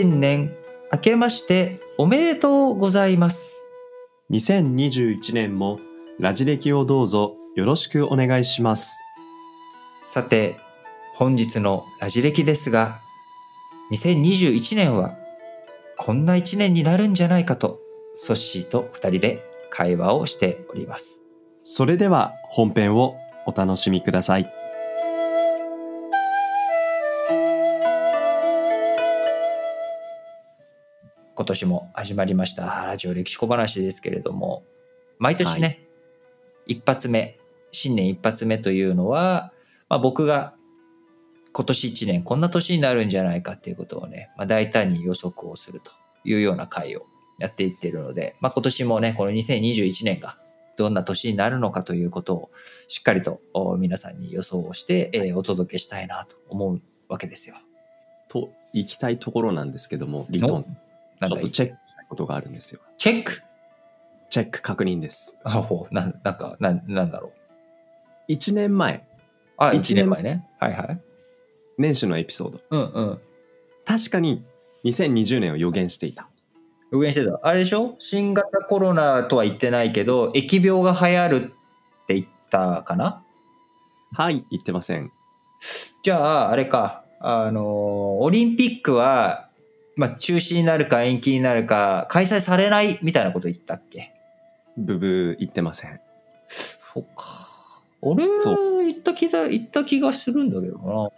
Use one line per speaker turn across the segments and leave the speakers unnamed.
新年明けましておめでとうございます。
2021年もラジ歴をどうぞよろしくお願いします。
さて、本日のラジ歴ですが、2021年はこんな一年になるんじゃないかと、ソッシーと二人で会話をしております。
それでは本編をお楽しみください。
今年も始まりましたラジオ歴史小話ですけれども毎年ね、一発目新年一発目というのは、まあ、僕が今年1年こんな年になるんじゃないかっていうことをね、まあ、大胆に予測をするというような回をやっていっているので、まあ、今年もねこの2021年がどんな年になるのかということをしっかりとお皆さんに予想をして、えーお届けしたいなと思うわけですよ。
と行きたいところなんですけども、リトン、
なんだ
ちょっとチェックしたいことがあるんですよ。
チェック？
チェック確認です。
あほうなんなんかなんなんだろう
1年前、
あ、
一
1年前ね。はいはい。
年始のエピソード。
うんうん。
確かに2020年を予言していた。
予言してた。あれでしょ？新型コロナとは言ってないけど、疫病が流行るって言ったかな？
はい、言ってません。
じゃあ、あれか。あのー、オリンピックは、まあ、中止になるか延期になるか、開催されないみたいなこと言ったっけ？
ブブー言ってません。
そっか。俺、
そ
言った気だ、言った気がするんだけどな。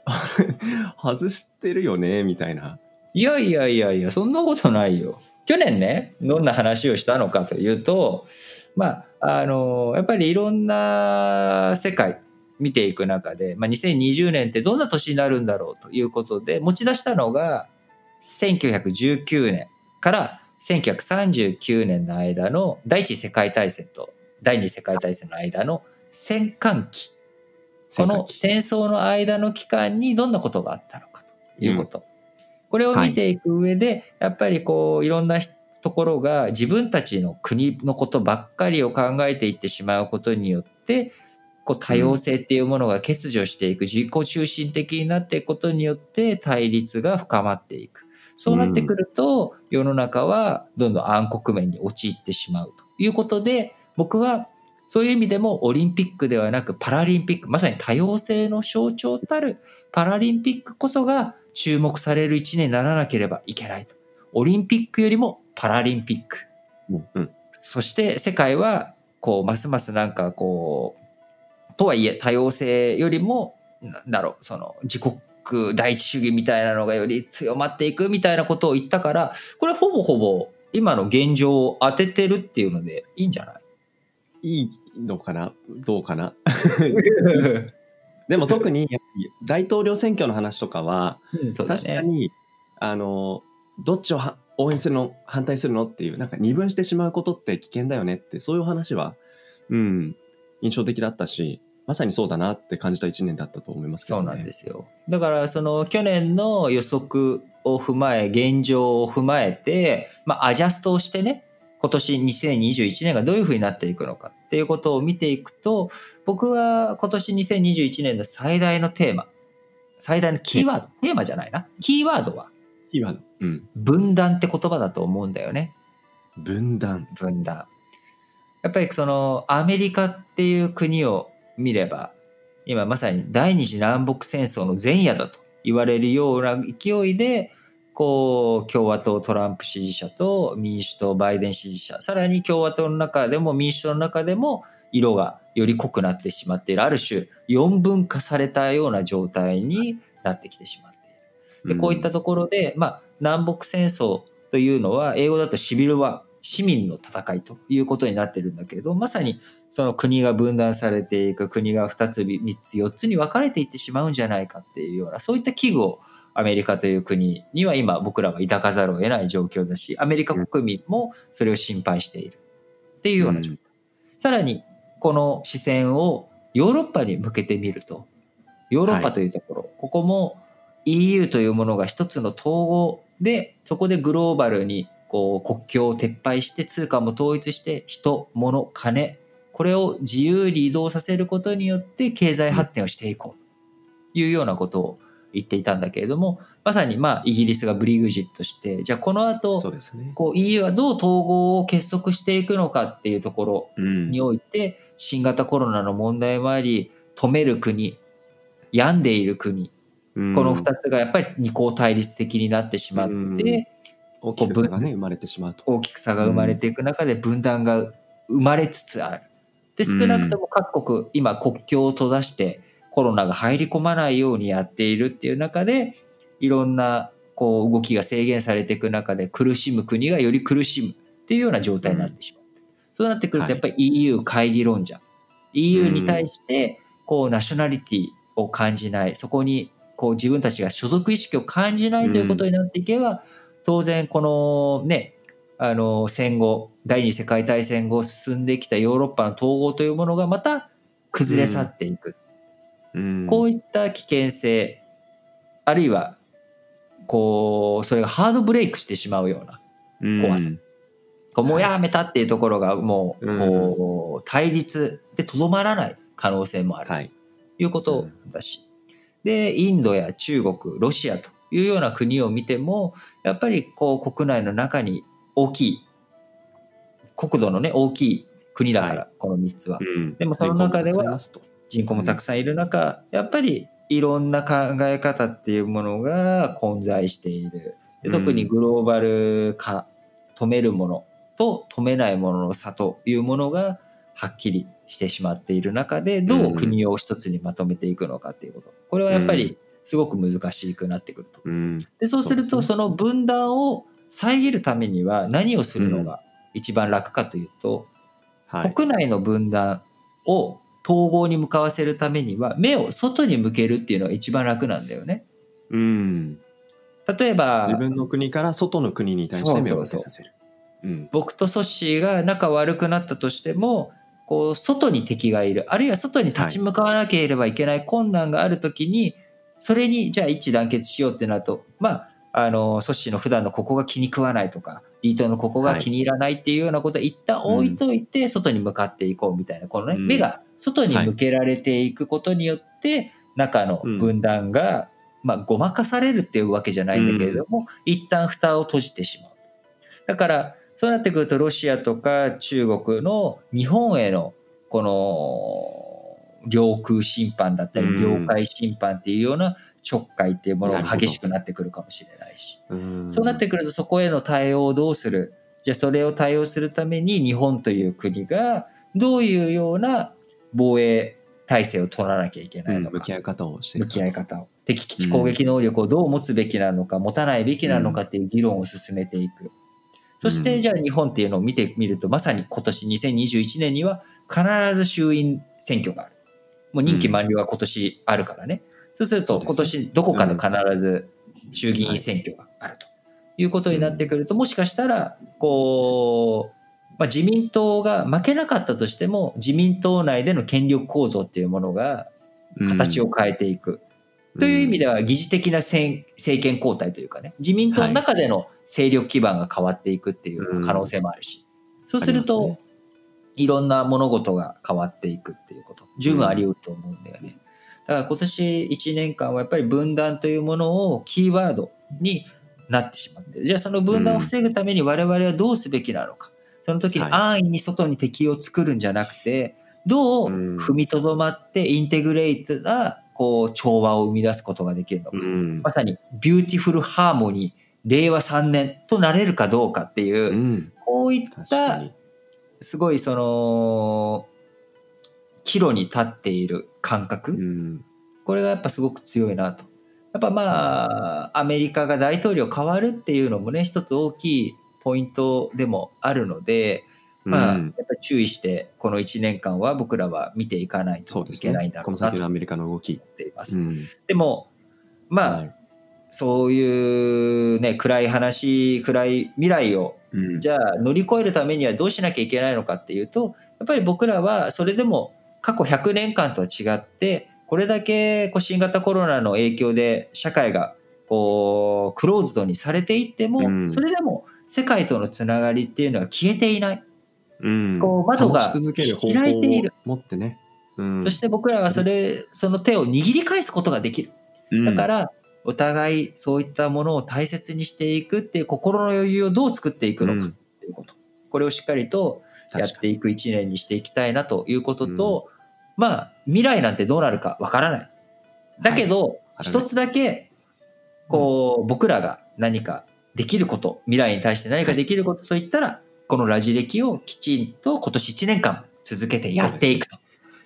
外してるよね、みたいな。
いやいやいやいや、そんなことないよ。去年ね、どんな話をしたのかというと、まあ、あの、やっぱりいろんな世界見ていく中で、まあ、2020年ってどんな年になるんだろうということで、持ち出したのが、1919年から1939年の間の第一次世界大戦と第二次世界大戦の間の戦艦期。この戦争の間の期間にどんなことがあったのかということ。これを見ていく上で、やっぱりこういろんなところが自分たちの国のことばっかりを考えていってしまうことによってこう多様性っていうものが欠如していく、自己中心的になっていくことによって対立が深まっていく。そうなってくると、世の中はどんどん暗黒面に陥ってしまうということで僕はそういう意味でもオリンピックではなくパラリンピックまさに多様性の象徴たるパラリンピックこそが注目される一年にならなければいけないと。オリンピックよりもパラリンピック。
うんうん。
そして世界はこうますますなんかこうとはいえ多様性よりもなんだろうその自国第一主義みたいなのがより強まっていくみたいなことを言ったからこれはほぼほぼ今の現状を当ててるっていうのでいいんじゃない？
いいのかな？どうかな？でも特に大統領選挙の話とかは。確かにあのどっちをは応援するの反対するのっていうなんか二分してしまうことって危険だよねってそういう話は、うん、印象的だったしまさにそうだなって感じた一年だったと思いますけどね。
そうなんですよ。だからその去年の予測を踏まえ現状を踏まえて、まあ、アジャストをしてね今年2021年がどういうふうになっていくのかっていうことを見ていくと僕は今年2021年の最大のテーマ最大のキーワードテーマじゃないなキーワードは
キーワード、うん、
分断って言葉だと思うんだよね
分断。
分断やっぱりそのアメリカっていう国を見れば今まさに第二次南北戦争の前夜だと言われるような勢いでこう共和党トランプ支持者と民主党バイデン支持者さらに共和党の中でも民主党の中でも色がより濃くなってしまっている。ある種四分化されたような状態になってきてしまっている。でこういったところで、まあ、南北戦争というのは英語だとシビルは市民の戦いということになってるんだけれどまさにその国が分断されていく国が2つ3つ4つに分かれていってしまうんじゃないかっていうようなそういった危惧をアメリカという国には今僕らは抱かざるを得ない状況だしアメリカ国民もそれを心配しているっていうような状況、さらにこの視線をヨーロッパに向けてみるとヨーロッパというところ、ここも EU というものが一つの統合でそこでグローバルにこう国境を撤廃して通貨も統一して人物金これを自由に移動させることによって経済発展をしていこうというようなことを言っていたんだけれどもまさにまあイギリスがブリグジットしてじゃあこの後
そうですね。
こう EU はどう統合を結束していくのかっていうところ
うん。
において新型コロナの問題もあり止める国病んでいる国
うん。
この2つがやっぱり二項対立的になってしまって、
うん大きく差がね生まれてしまうと。
大きく差が生まれていく中で分断が生まれつつある。で少なくとも各国今国境を閉ざしてコロナが入り込まないようにやっているっていう中でいろんなこう動きが制限されていく中で苦しむ国がより苦しむっていうような状態になってしまう。そうなってくるとやっぱり EU 会議論者、EU に対してこうナショナリティを感じないそこにこう自分たちが所属意識を感じないということになっていけば、当然このねあの戦後第二次世界大戦後進んできたヨーロッパの統合というものがまた崩れ去っていく、
うん。
こういった危険性あるいはこうそれがハードブレイクしてしまうような怖さ。
うん
こうもうやめたっていうところがもう
うん。
こう対立でとどまらない可能性もある。
はい。
ということだし、でインドや中国ロシアというような国を見てもやっぱりこう国内の中に大きい国土のね大きい国だから、
は
この3つは。
うん。
でもその中では
人口もたくさんいますと。
人口もたくさんいる中、やっぱりいろんな考え方っていうものが混在している。で特にグローバル化止めるものと止めないものの差というものがはっきりしてしまっている中でどう国を一つにまとめていくのかっていうこと。これはやっぱりすごく難しくなってくると。
うん
でそうするとその分断を遮るためには何をするのが一番楽かというと、
はい。
国内の分断を統合に向かわせるためには目を外に向けるっていうのが一番楽なんだよね。
うん
例えば
自分の国から外の国に対して目を向けさせる。うん
僕とソッシーが仲悪くなったとしてもこう外に敵がいるあるいは外に立ち向かわなければいけない困難がある時に、それにじゃあ一致団結しようってなるとまああのソッシーの普段のここが気に食わないとかリートのここが気に入らないっていうようなことは一旦置いといて外に向かっていこうみたいなこのね、
うん。
目が外に向けられていくことによって中の分断が、まあ、ごまかされるっていうわけじゃないんだけれども、一旦蓋を閉じてしまう。だからそうなってくるとロシアとか中国の日本へのこの領空侵犯だったり
うん
領海侵犯っていうようなちょっかいっていうものが激しくなってくるかもしれないし。
うん。
そうなってくるとそこへの対応をどうする？じゃあそれを対応するために日本という国がどういうような防衛体制を取らなきゃいけないのか。
うん向き合い方をしてい
向
く
き合い方を。敵基地攻撃能力をどう持つべきなのか、持たないべきなのかっていう議論を進めていく、そして
うん。
じゃあ日本っていうのを見てみるとまさに今年2021年には必ず衆院選挙があるもう任期満了は今年あるからね、そうすると今年どこかで必ず衆議院選挙があるということになってくると、もしかしたらこう、まあ、自民党が負けなかったとしても自民党内での権力構造っていうものが形を変えていく、という意味では疑似的な政政権交代というかね自民党の中での勢力基盤が変わっていくっていう可能性もあるし、そうすると、いろんな物事が変わっていくっていうこと。十分あり得ると思うんだよね。だから今年1年間はやっぱり分断というものをキーワードになってしまってる。じゃあその分断を防ぐために我々はどうすべきなのか、その時に
はい。
安易に外に敵を作るんじゃなくてどう踏みとどまって integrate なこう調和を生み出すことができるのか、
うん。
まさに beautiful harmony 令和3年となれるかどうかっていう、
うん。
こういった
に
すごいその岐路に立っている感覚、
うん。
これがやっぱすごく強いなと。やっぱまあアメリカが大統領変わるっていうのもね一つ大きいポイントでもあるので、まあ、
うん
やっぱり注意してこの1年間は僕らは見ていかないといけないんだろうなと思
この先のアメリカの動き。
っています。
うん。
でもまあ、
はい
そういうね暗い話暗い未来を
うん。
じゃあ乗り越えるためにはどうしなきゃいけないのかっていうとやっぱり僕らはそれでも過去100年間とは違ってこれだけこう新型コロナの影響で社会がこうクローズドにされていっても、
うん。
それでも世界とのつながりっていうのは消えていない、
うん。
こう窓が開いている。
を持ってね、うん。
そして僕らはそれその手を握り返すことができる。
うん。
だからお互いそういったものを大切にしていくっていう心の余裕をどう作っていくのかっていうこと、これをしっかりとやっていく一年にしていきたいなということと、まあ未来なんてどうなるかわからない。だけど、一つだけこう、僕らが何かできること未来に対して何かできることといったら、このラジ歴をきちんと今年1年間続けてやっていくと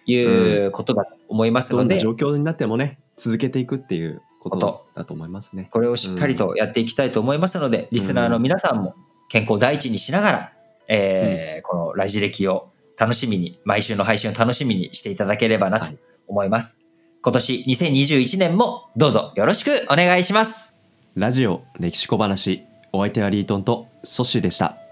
いうことだと思いますので、
どんな状況になってもね続けていくっていうことだと思いますね。
これをしっかりとやっていきたいと思いますので、リスナーの皆さんも健康第一にしながら、えーこのラジ歴を楽しみに毎週の配信を楽しみにしていただければなと
はい
思います。今年2021年もどうぞよろしくお願いします。
ラジオ歴史小話お相手はリートンとソッシーでした。